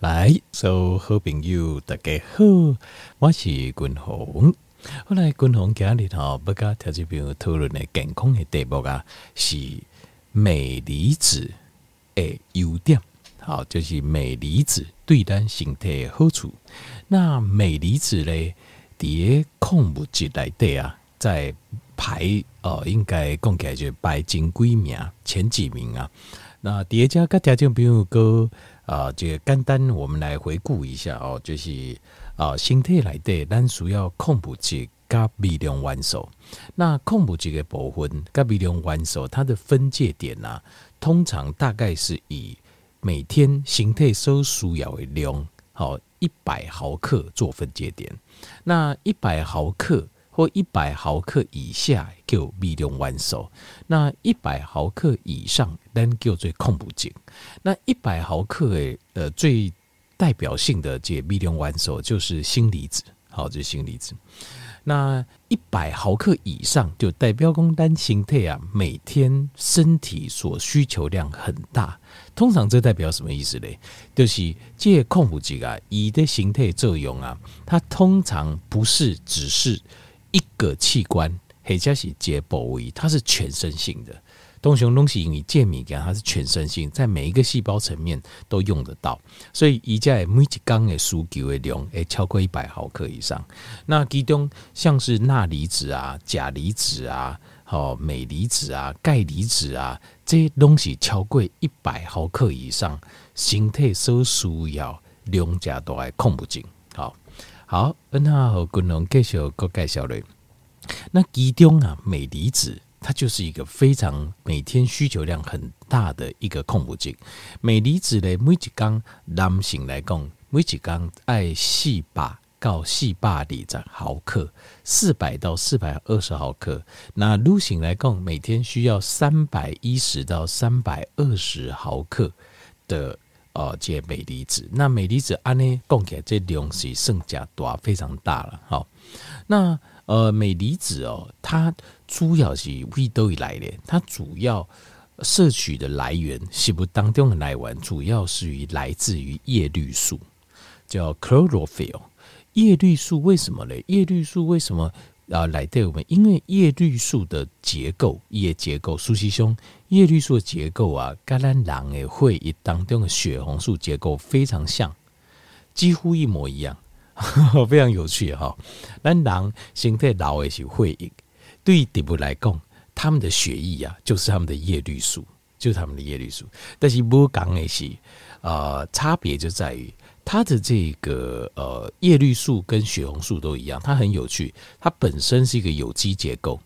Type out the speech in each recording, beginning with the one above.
来，所有好朋友大家好，我是君鸿。后来君鸿今日吼要甲听众朋友讨论的健康的题目啊，是镁离子的优点。好，就是镁离子对咱身体的好处。那镁离子咧，伫个矿物质内底啊，在排哦，应该讲起来就排前几名，前几名啊。那第二家跟听众朋友哥啊，这个简单我们来回顾一下哦，就是啊，身体内底咱需要矿物质加微量元素。那矿物质的部分加微量元素，它的分界点啊，通常大概是以每天身体所需要的量，好一百毫克做分界点。那一百毫克或一百毫克以下叫微量元素，那一百毫克以上咱叫做矿物质。那一百毫克诶，呃，最代表性的这微量元素就是锌离子，好，这是锌离子。那一百毫克以上就代表工单形态啊，每天身体所需求量很大。通常这代表什么意思呢？就是这矿物质啊，乙的形态作用啊，它通常不是只是一个器官，或者是一个部位，它是全身性的。东西东西因为健米感，它是全身性，在每一个细胞层面都用得到，所以一在每一缸的需求的量诶超过一百毫克以上。那其中像是钠离子啊、钾离子啊、好镁离子啊、钙离子啊这些东西超过一百毫克以上，身体所需要量加大的矿物质。好，那和君龙继续个介绍嘞。那其中啊，镁离子。它就是一个非常每天需求量很大的一个矿物质。镁离子呢，每一缸男性来讲，每一缸爱四百到四百二十毫克，四百到四百二十毫克。那女性来讲，每天需要三百一十到三百二十毫克的呃这镁离子。那镁离子按呢讲起来，这量是更加大，非常大了。好，那。呃，镁离子哦，它主要是为都以来的，它主要摄取的来源，食物当中的来源，主要是于来自于叶绿素，叫 chlorophyll。叶绿素为什么呢？叶绿素为什么啊来对我们？因为叶绿素的结构，叶结构，苏西兄，叶绿素的结构啊，跟咱人的血液当中的血红素结构非常像，几乎一模一样。非常有趣哈，咱人身体老的是血液，对于动物来讲，他们的血液啊，就是他们的叶绿素，就是他们的叶绿素。但是不讲的是，呃，差别就在于它的这个呃叶绿素跟血红素都一样，它很有趣，它本身是一个有机结构，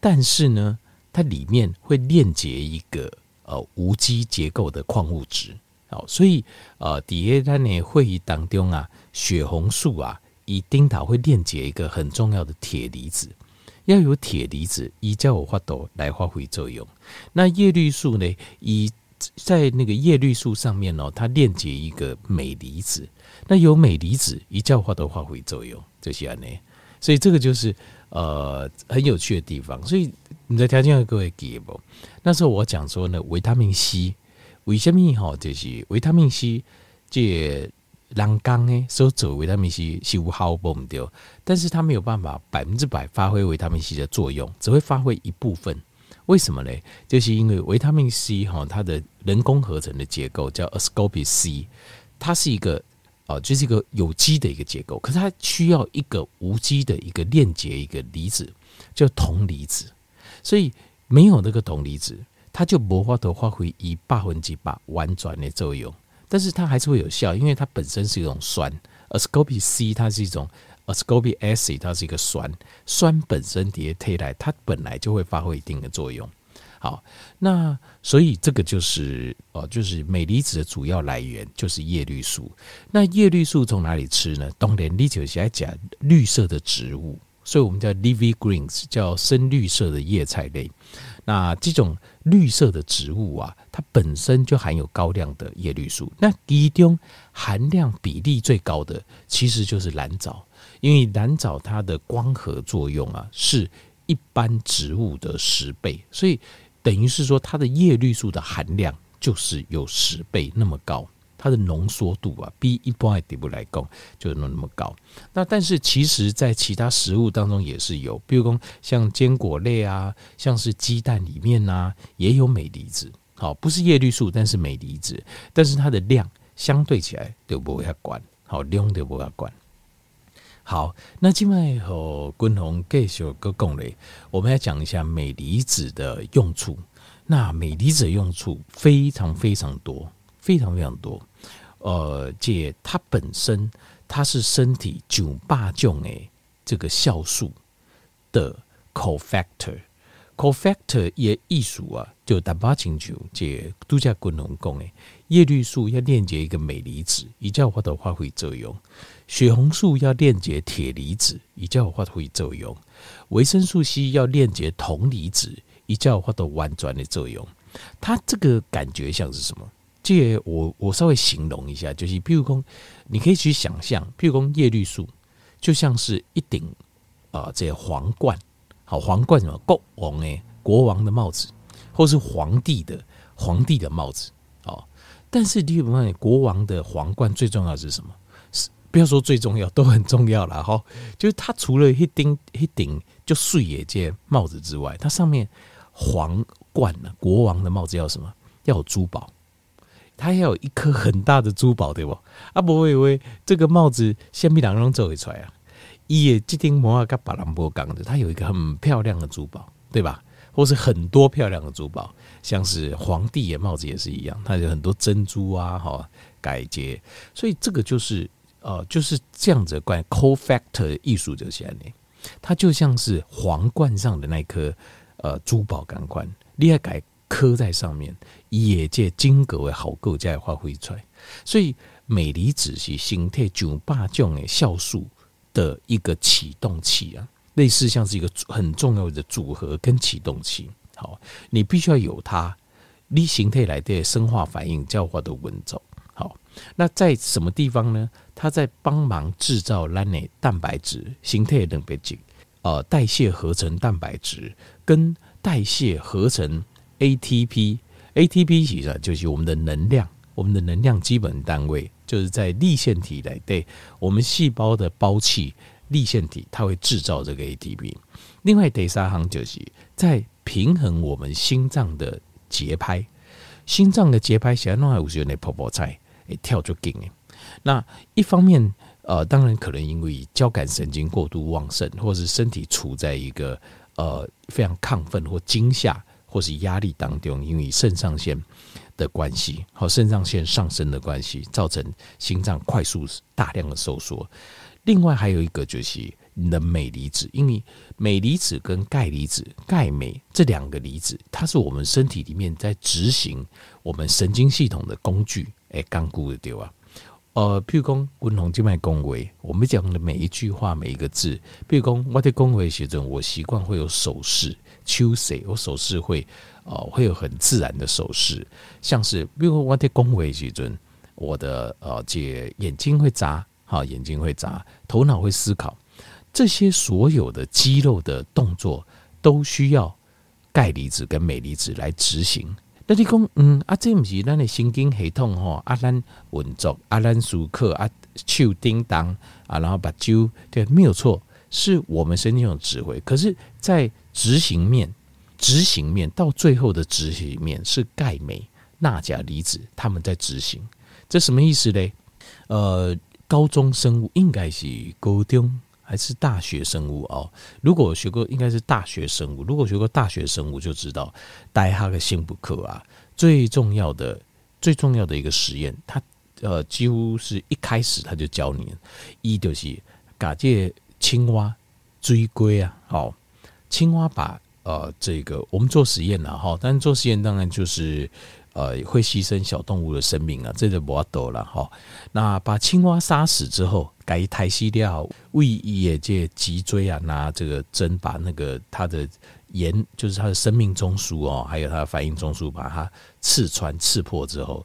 但是呢，它里面会链接一个呃无机结构的矿物质。好，所以呃，底下咱的会议当中啊。血红素啊，以丁岛会链接一个很重要的铁离子，要有铁离子，以叫我发抖来发挥作用。那叶绿素呢？以在那个叶绿素上面哦，它链接一个镁离子，那有镁离子，一叫我发抖发挥作用，这些呢。所以这个就是呃很有趣的地方。所以你在条件上各位记不？那时候我讲说呢，维他命 C，为什么哈？就是维他命 C 这。人工诶，所走维他命 C 是无效不对，但是它没有办法百分之百发挥维他命 C 的作用，只会发挥一部分。为什么呢？就是因为维他命 C 哈，它的人工合成的结构叫 ascorbic C，它是一个哦，就是一个有机的一个结构，可是它需要一个无机的一个链接一个离子，叫铜离子。所以没有那个铜离子，它就无法度发挥以百分之百完全的作用。但是它还是会有效，因为它本身是一种酸，ascorbic C 它是一种 ascorbic acid，它是一个酸，酸本身叠替代，它本来就会发挥一定的作用。好，那所以这个就是哦，就是镁离子的主要来源就是叶绿素。那叶绿素从哪里吃呢？当然，你就是要讲绿色的植物，所以我们叫 leafy greens，叫深绿色的叶菜类。那这种绿色的植物啊，它本身就含有高量的叶绿素。那其中含量比例最高的，其实就是蓝藻，因为蓝藻它的光合作用啊，是一般植物的十倍，所以等于是说它的叶绿素的含量就是有十倍那么高。它的浓缩度啊，比一般的底部来讲就那么高。那但是其实在其他食物当中也是有，比如说像坚果类啊，像是鸡蛋里面啊，也有镁离子。好，不是叶绿素，但是镁离子，但是它的量相对起来就不会管，好量就不会管。好，那今麦和君宏继续个讲嘞，我们来讲一下镁离子的用处。那镁离子的用处非常非常多，非常非常多。呃，借它本身它是身体九八种诶这个酵素的 cofactor，cofactor 也艺术啊，就打八清楚借度假君宏讲诶，叶绿素要链接一个镁离子，以叫它的发挥作用。血红素要链接铁离子，以叫发挥作用；维生素 C 要链接铜离子，以叫发挥婉转的作用。它这个感觉像是什么？这我我稍微形容一下，就是譬如说，你可以去想象，譬如说叶绿素就像是一顶啊、这皇冠，好皇冠什么国王诶，国王的帽子，或是皇帝的皇帝的帽子哦。但是你有没有发现，国王的皇冠最重要是什么？不要说最重要，都很重要了哈。就是它除了一顶一顶就碎野这帽子之外，它上面皇冠呢，国王的帽子要什么？要有珠宝，它要有一颗很大的珠宝，对不？啊，不会以为这个帽子先被两人做出来啊。伊也这顶摩尔跟巴兰波钢的，它有一个很漂亮的珠宝，对吧？或是很多漂亮的珠宝，像是皇帝的帽子也是一样，它有很多珍珠啊，哈，改结，所以这个就是。呃，就是这样子的关，cofactor 艺术就是这样，它就像是皇冠上的那颗呃珠宝钢冠，你要改刻在上面，也借金格为好构再发挥出来。所以镁离子是形态九八种的酵素的一个启动器啊，类似像是一个很重要的组合跟启动器。好，你必须要有它，你形态来的生化反应叫化的稳走。好，那在什么地方呢？它在帮忙制造咱的蛋白质，形态蛋白质，呃，代谢合成蛋白质跟代谢合成 ATP，ATP 其实就是我们的能量，我们的能量基本单位就是在粒线体来对我们细胞的胞器粒线体，它会制造这个 ATP。另外第三行就是在平衡我们心脏的节拍，心脏的节拍现在弄还有些那泡泡菜。诶，跳就紧诶。那一方面，呃，当然可能因为交感神经过度旺盛，或是身体处在一个呃非常亢奋或惊吓或是压力当中，因为肾上腺的关系，和肾上腺上升的关系，造成心脏快速大量的收缩。另外还有一个就是你的镁离子，因为镁离子跟钙离子、钙镁这两个离子，它是我们身体里面在执行我们神经系统的工具。哎，刚顾的对吧？呃，譬如讲，君宏今麦恭维，我们讲的每一句话，每一个字，譬如讲，我在恭维时阵，我习惯会有手势，手势，我手势会，呃，会有很自然的手势，像是，比如我在恭维时阵，我的呃，这眼睛会眨，哈，眼睛会眨，头脑会思考，这些所有的肌肉的动作，都需要钙离子跟镁离子来执行。那你讲，嗯，啊，这不是咱的神经系统吼，啊，咱运作，啊，咱舒克，啊，手叮当，啊，然后把揪，对，没有错，是我们神经有指挥。可是，在执行面，执行面到最后的执行面是钙、镁、钠、钾离子他们在执行，这什么意思嘞？呃，高中生物应该是高中。还是大学生物哦。如果学过，应该是大学生物。如果学过大学生物，就知道戴哈克辛普课啊，最重要的、最重要的一个实验，他呃，几乎是一开始他就教你，一就是假借青蛙追龟啊，好，青蛙把呃这个我们做实验了哈，但是做实验当然就是。呃，会牺牲小动物的生命啊，这就不要多了哈。那把青蛙杀死之后，改胎息掉，为野界脊椎啊，拿这个针把那个它的盐，就是它的生命中枢哦，还有它的反应中枢，把它刺穿、刺破之后，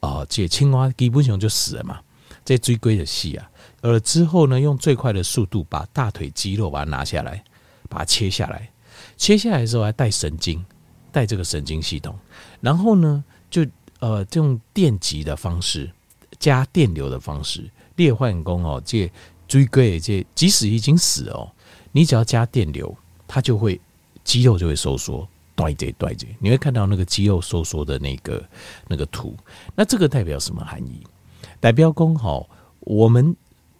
哦，这青蛙基本上就死了嘛。这追龟的戏啊，而之后呢，用最快的速度把大腿肌肉把它拿下来，把它切下来，切下来的时候还带神经。带这个神经系统，然后呢，就呃，这种电极的方式，加电流的方式，裂换工哦，这椎椎这即使已经死哦，你只要加电流，它就会肌肉就会收缩，断这断这，你会看到那个肌肉收缩的那个那个图。那这个代表什么含义？代表工哦，我们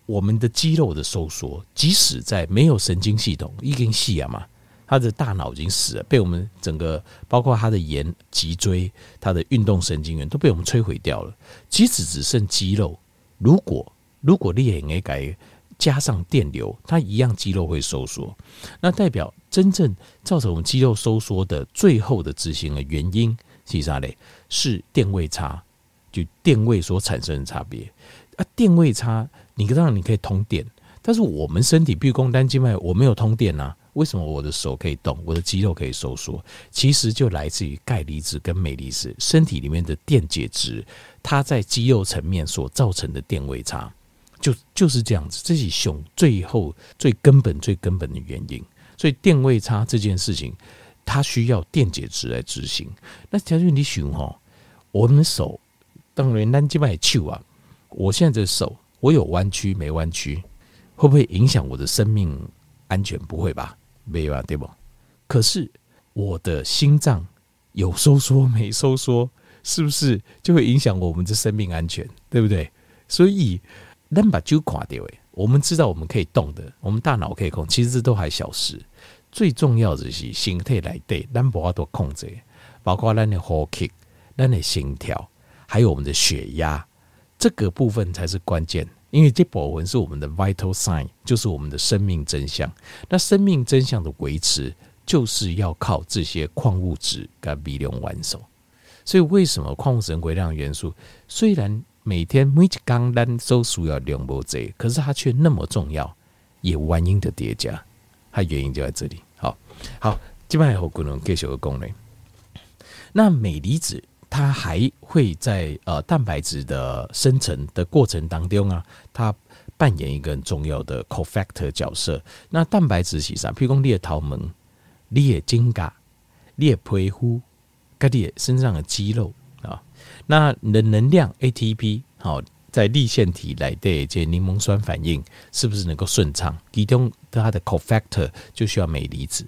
我们的肌肉的收缩，即使在没有神经系统，已经死了嘛。他的大脑已经死了，被我们整个包括他的沿脊椎、他的运动神经元都被我们摧毁掉了。即使只剩肌肉，如果如果裂也改加上电流，它一样肌肉会收缩。那代表真正造成我们肌肉收缩的最后的执行的原因是啥嘞？是电位差，就电位所产生的差别啊。电位差，你当然你可以通电，但是我们身体，比如说单静脉，我没有通电啊。为什么我的手可以动，我的肌肉可以收缩？其实就来自于钙离子跟镁离子身体里面的电解质，它在肌肉层面所造成的电位差，就就是这样子。这是熊最后最根本、最根本的原因。所以电位差这件事情，它需要电解质来执行。那条件你熊哈，我们手当然单机脉球啊，我现在的手我有弯曲没弯曲，会不会影响我的生命安全？不会吧？没有啊，对不？可是我的心脏有收缩没收缩，是不是就会影响我们的生命安全？对不对？所以，能把就垮掉诶。我们知道我们可以动的，我们大脑可以控，其实这都还小事。最重要的是心态来对，咱不要多控制，包括咱的呼吸、咱的心跳，还有我们的血压，这个部分才是关键。因为这部分是我们的 vital sign，就是我们的生命真相。那生命真相的维持，就是要靠这些矿物质跟微量元素。所以，为什么矿物质、微量元素虽然每天每一缸单都需要量不贼，可是它却那么重要，也原因的叠加，它原因就在这里。好，好，基本上有可能继续的功能。那镁离子。它还会在呃蛋白质的生成的过程当中啊，它扮演一个很重要的 cofactor 角色。那蛋白质是啥？譬如说你的头毛、你的指甲、你的皮肤、跟你身上的肌肉啊，那你的能量 ATP 好，在粒线体来对这柠檬酸反应是不是能够顺畅？其中它的 cofactor 就需要镁离子。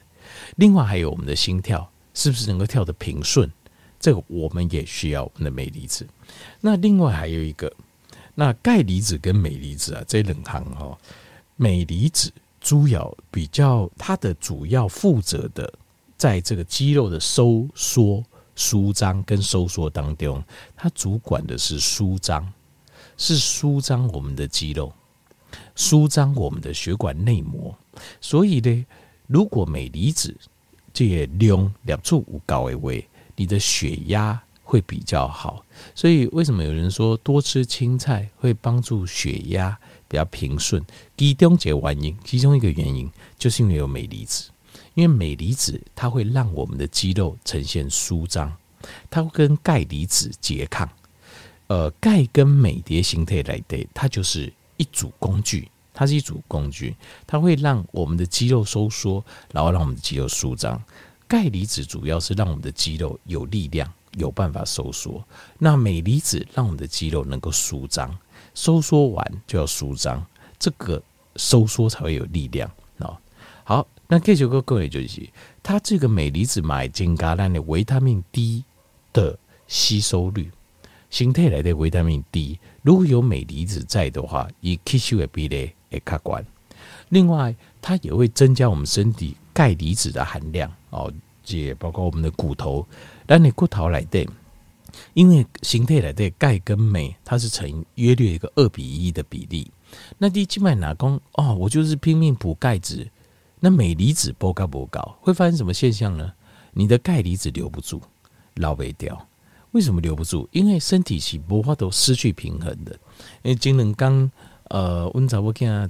另外还有我们的心跳是不是能够跳得平顺？这个我们也需要我们的镁离子。那另外还有一个，那钙离子跟镁离子啊，这两行哈，镁离子主要比较它的主要负责的，在这个肌肉的收缩、舒张跟收缩当中，它主管的是舒张，是舒张我们的肌肉，舒张我们的血管内膜。所以呢，如果镁离子这些量两处无高的位。你的血压会比较好，所以为什么有人说多吃青菜会帮助血压比较平顺？其中一个原因，其中一个原因就是因为有镁离子，因为镁离子它会让我们的肌肉呈现舒张，它会跟钙离子拮抗。呃，钙跟镁的形态来对，它就是一组工具，它是一组工具，它会让我们的肌肉收缩，然后让我们的肌肉舒张。钙离子主要是让我们的肌肉有力量，有办法收缩。那镁离子让我们的肌肉能够舒张，收缩完就要舒张，这个收缩才会有力量啊。好，那这首歌各位就是，它这个镁离子买增加咱的维他命 D 的吸收率，形态来的维他命 D，如果有镁离子在的话，以吸收的比例会较高。另外，它也会增加我们身体。钙离子的含量哦，也包括我们的骨头，但你骨头来的，因为形态来的钙跟镁，它是成约略一个二比一的比例。那第几脉哪公哦，我就是拼命补钙质，那镁离子不高不高，会发生什么现象呢？你的钙离子留不住，老不掉。为什么留不住？因为身体是无法都失去平衡的。因为今日刚呃，温早我看啊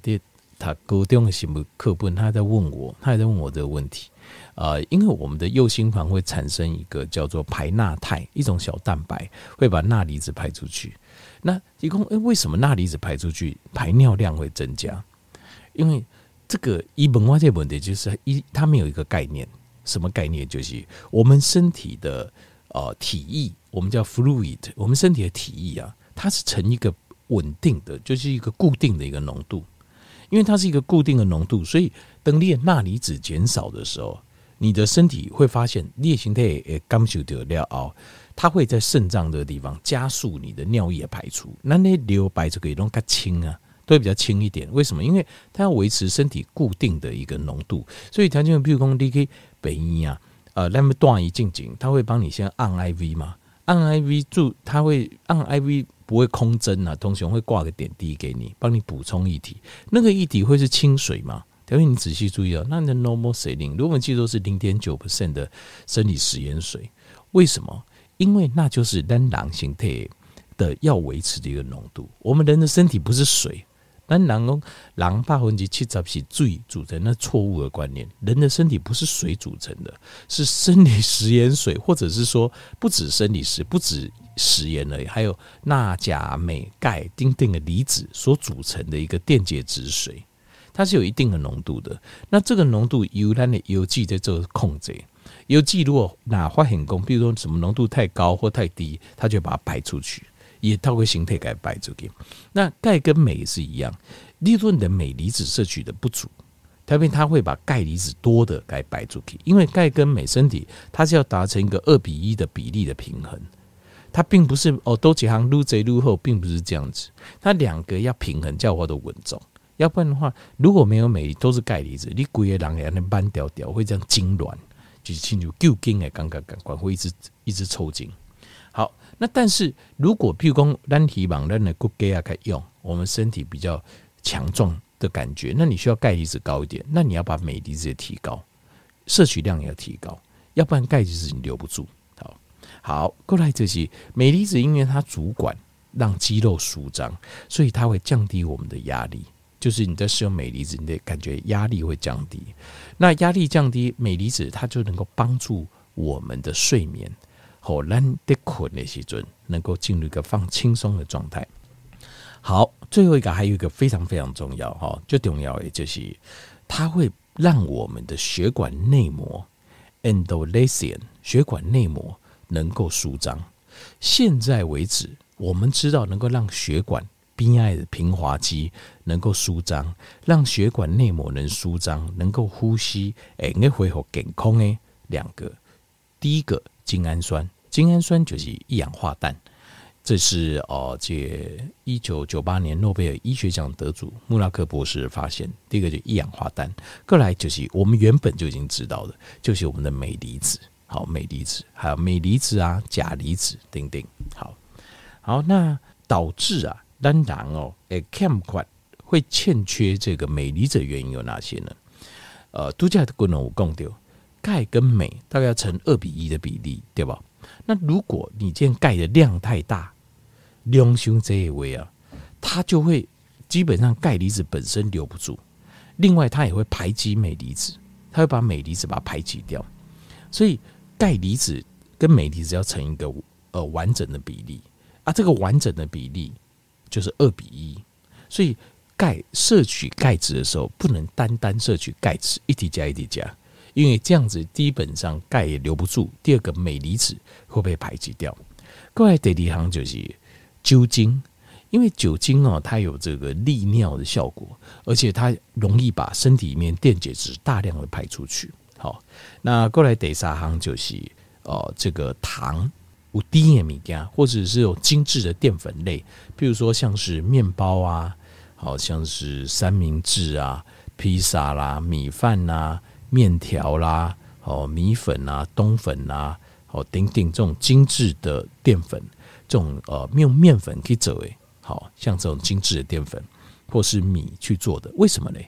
他高中的什么课本，他在问我，他还在问我这个问题。呃，因为我们的右心房会产生一个叫做排钠肽，一种小蛋白，会把钠离子排出去。那一共，诶，为什么钠离子排出去，排尿量会增加？因为这个一本化这问题就是一，他们有一个概念，什么概念？就是我们身体的呃体液，我们叫 fluid，我们身体的体液啊，它是呈一个稳定的，就是一个固定的一个浓度。因为它是一个固定的浓度，所以等你的钠离子减少的时候，你的身体会发现镍形态也感受得了哦，它会在肾脏的地方加速你的尿液排出，那那留白就可以弄较轻啊，都会比较轻一点。为什么？因为它要维持身体固定的一个浓度，所以条件比如说你可以北医啊，呃，那么断一静静，它会帮你先按 IV 嘛，按 IV 注，它会按 IV。不会空针啊，同时会挂个点滴给你，帮你补充液体。那个液体会是清水吗？因为你仔细注意啊，那你的 normal saline，如果我们记住是零点九 percent 的生理食盐水，为什么？因为那就是单囊形态的要维持的一个浓度。我们人的身体不是水。但人讲，人百分之七十是水组成，那错误的观念。人的身体不是水组成的，是生理食盐水，或者是说不止生理食，不止食盐而已，还有钠、钾、镁、钙、丁丁的离子所组成的一个电解质水，它是有一定的浓度的。那这个浓度由它的药剂在做控制，药剂如果哪发现功，比如说什么浓度太高或太低，它就把它排出去。也透过形态给摆出去。那钙跟镁是一样，例如你的镁离子摄取的不足，特别它会把钙离子多的给摆出去。因为钙跟镁身体它是要达成一个二比一的比例的平衡，它并不是哦都几行撸贼撸后，并不是这样子。它两个要平衡叫我的稳重，要不然的话，如果没有镁都是钙离子，你龟个人也能半掉掉，会这样痉挛，就是进入旧筋的，刚刚感官会一直一直抽筋。那但是如果譬如说单体网单的骨钙啊，可以用我们身体比较强壮的感觉，那你需要钙离子高一点，那你要把镁离子也提高，摄取量也要提高，要不然钙离子你留不住。好，好，过来这些镁离子，因为它主管让肌肉舒张，所以它会降低我们的压力。就是你在使用镁离子，你的感觉压力会降低。那压力降低，镁离子它就能够帮助我们的睡眠。好，难得困的时阵，能够进入一个放轻松的状态。好，最后一个还有一个非常非常重要哈，最重要的就是它会让我们的血管内膜 （endothelium） 血管内膜能够舒张。现在为止，我们知道能够让血管边爱的平滑肌能够舒张，让血管内膜能舒张，能够呼吸，哎，能恢复健康诶两个，第一个。精氨酸，精氨酸就是一氧化氮，这是哦，这一九九八年诺贝尔医学奖得主穆拉克博士发现。第一个就一氧化氮，过来就是我们原本就已经知道的，就是我们的镁离子，好，镁离子，还有镁离子啊，钾离子，等等，好，好，那导致啊，单然哦，诶，欠款会欠缺这个镁离子的原因有哪些呢？呃，度假的功能我共丢。钙跟镁大概要成二比一的比例，对吧？那如果你见钙的量太大，量胸这一位啊，它就会基本上钙离子本身留不住，另外它也会排挤镁离子，它会把镁离子把它排挤掉，所以钙离子跟镁离子要成一个呃完整的比例啊，这个完整的比例就是二比一，所以钙摄取钙质的时候，不能单单摄取钙质，一滴加一滴加。因为这样子基本上钙也留不住，第二个镁离子会被排挤掉。过来第二行就是酒精，因为酒精哦，它有这个利尿的效果，而且它容易把身体里面电解质大量的排出去。好，那过来第三行就是哦，这个糖、有低盐米加，或者是有精致的淀粉类，譬如说像是面包啊，好像是三明治啊、披萨啦、米饭呐、面条啦，哦，米粉啊，冬粉啊，哦，等等这种精致的淀粉，这种呃用面粉可以做诶，好像这种精致的淀粉或是米去做的，为什么呢？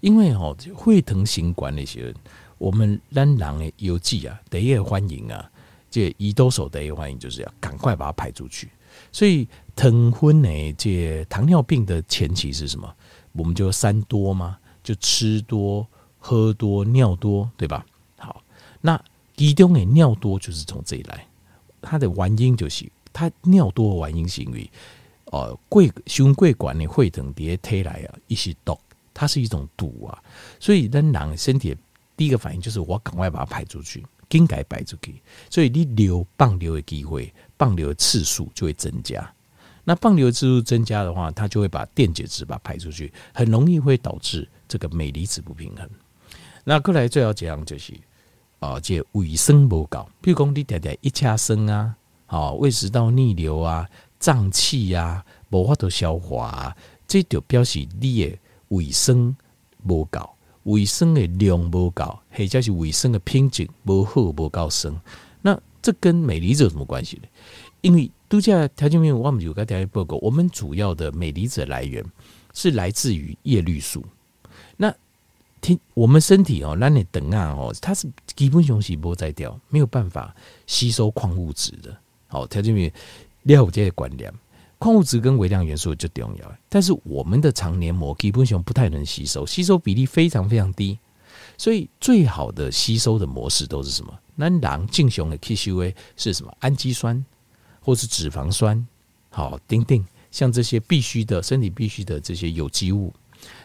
因为哦，会腾型管那些人，我们咱人的邮寄啊，第一个欢迎啊，这胰岛素第一个欢迎就是要赶快把它排出去。所以糖分呢，这糖尿病的前期是什么？我们就三多嘛，就吃多。喝多尿多，对吧？好，那其中的尿多就是从这里来，它的原因就是它尿多的原因是因为，呃，贵胸贵管的会等叠推来啊，一些毒，它是一种毒啊，所以人人身体第一个反应就是我赶快把它排出去，应该排出去，所以你流放流的机会，放流的次数就会增加。那放流次数增加的话，它就会把电解质把它排出去，很容易会导致这个镁离子不平衡。那过来最要讲就是啊，这卫生不够，比如讲你点点一掐生啊，好胃食道逆流啊，胀气呀，无法度消化啊，这就表示你的卫生不够，卫生的量不够，或者是卫生的品质不好不够深。那这跟镁离子有什么关系呢？因为度假条件面，我们有个条件报告，我们主要的镁离子来源是来自于叶绿素。那听我们身体哦，那你等啊哦，它是基本上是不在掉，没有办法吸收矿物质的。好，条件没有，了解这些观念，矿物质跟微量元素就重要。但是我们的肠黏膜基本上不太能吸收，吸收比例非常非常低。所以最好的吸收的模式都是什么？那狼进雄的 K 修 A 是什么？氨基酸。或是脂肪酸，好，丁丁，像这些必须的，身体必须的这些有机物。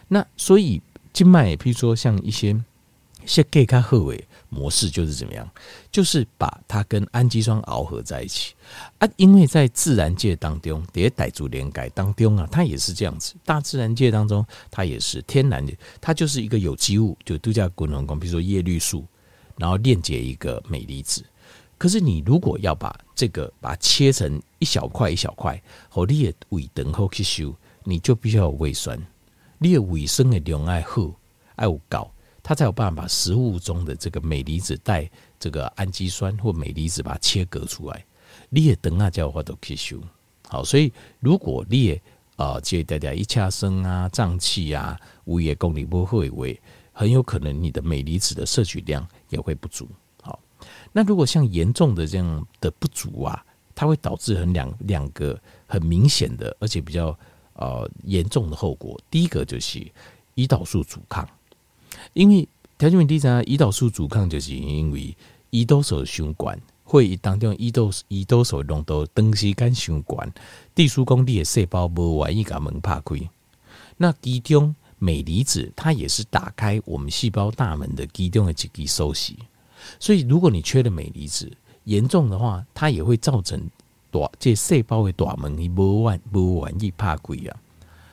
那所以静脉，譬如说像一些些钙卡赫韦模式，就是怎么样？就是把它跟氨基酸螯合在一起啊。因为在自然界当中，迭代族连改当中啊，它也是这样子。大自然界当中，它也是天然的，它就是一个有机物，就度假滚轮工，比如说叶绿素，然后链接一个镁离子。可是你如果要把这个把它切成一小块一小块，好，你的胃等候去修，你就必须要有胃酸，你的卫生的量爱好爱有高，它才有办法把食物中的这个镁离子带这个氨基酸或镁离子把它切割出来，你也等啊叫话都去修。好，所以如果你也啊，接大家一掐生啊、胀气啊、胃也功能不会胃，很有可能你的镁离子的摄取量也会不足。好那如果像严重的这样的不足啊，它会导致很两两个很明显的，而且比较呃严重的后果。第一个就是胰岛素阻抗，因为条件问题上，胰岛素阻抗就是因为胰岛素循环会当中胰岛胰岛素浓度长时间循环，地书工地的细胞不愿意把门打开。那其中镁离子它也是打开我们细胞大门的其中的一个收息。所以，如果你缺了镁离子，严重的话，它也会造成大这细胞的大门你不完不完易怕鬼啊。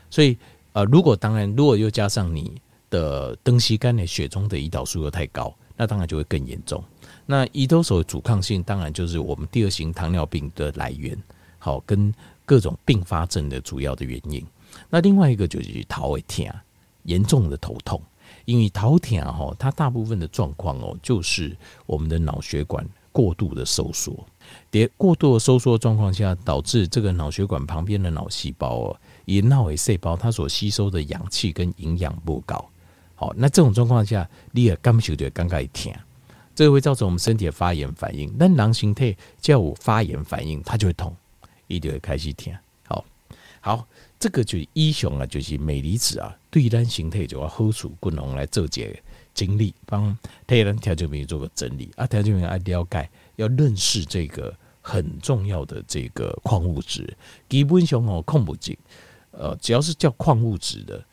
所以，呃，如果当然，如果又加上你的灯西肝的血中的胰岛素又太高，那当然就会更严重。那胰岛素阻抗性，当然就是我们第二型糖尿病的来源，好，跟各种并发症的主要的原因。那另外一个就是头会痛，严重的头痛。因为头痛哈，它大部分的状况哦，就是我们的脑血管过度的收缩，叠过度的收缩状况下，导致这个脑血管旁边的脑细胞哦，以脑为细胞，它所吸收的氧气跟营养不高。好，那这种状况下，你也感受就尴尬一天，这会造成我们身体的发炎反应。那狼形态叫我发炎反应，它就会痛，一定会开始痛。好，好。这个就是医雄啊，就是镁离子啊，对咱形态就要好处，共同来做这整理，帮替咱调节病做个整理啊，调节病要了解，要认识这个很重要的这个矿物质。基本上哦，矿物质，呃，只要是叫矿物质的，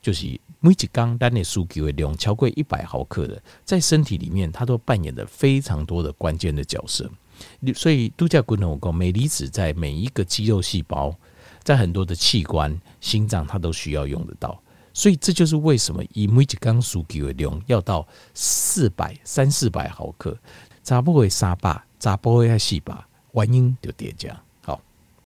就是每一缸单的数据为量超过一百毫克的，在身体里面，它都扮演着非常多的关键的角色。所以度假共同讲，镁离子在每一个肌肉细胞。在很多的器官，心脏它都需要用得到，所以这就是为什么以每一缸数据为量要到四百三四百毫克，查某诶三百，查甫诶四百，原因就叠加。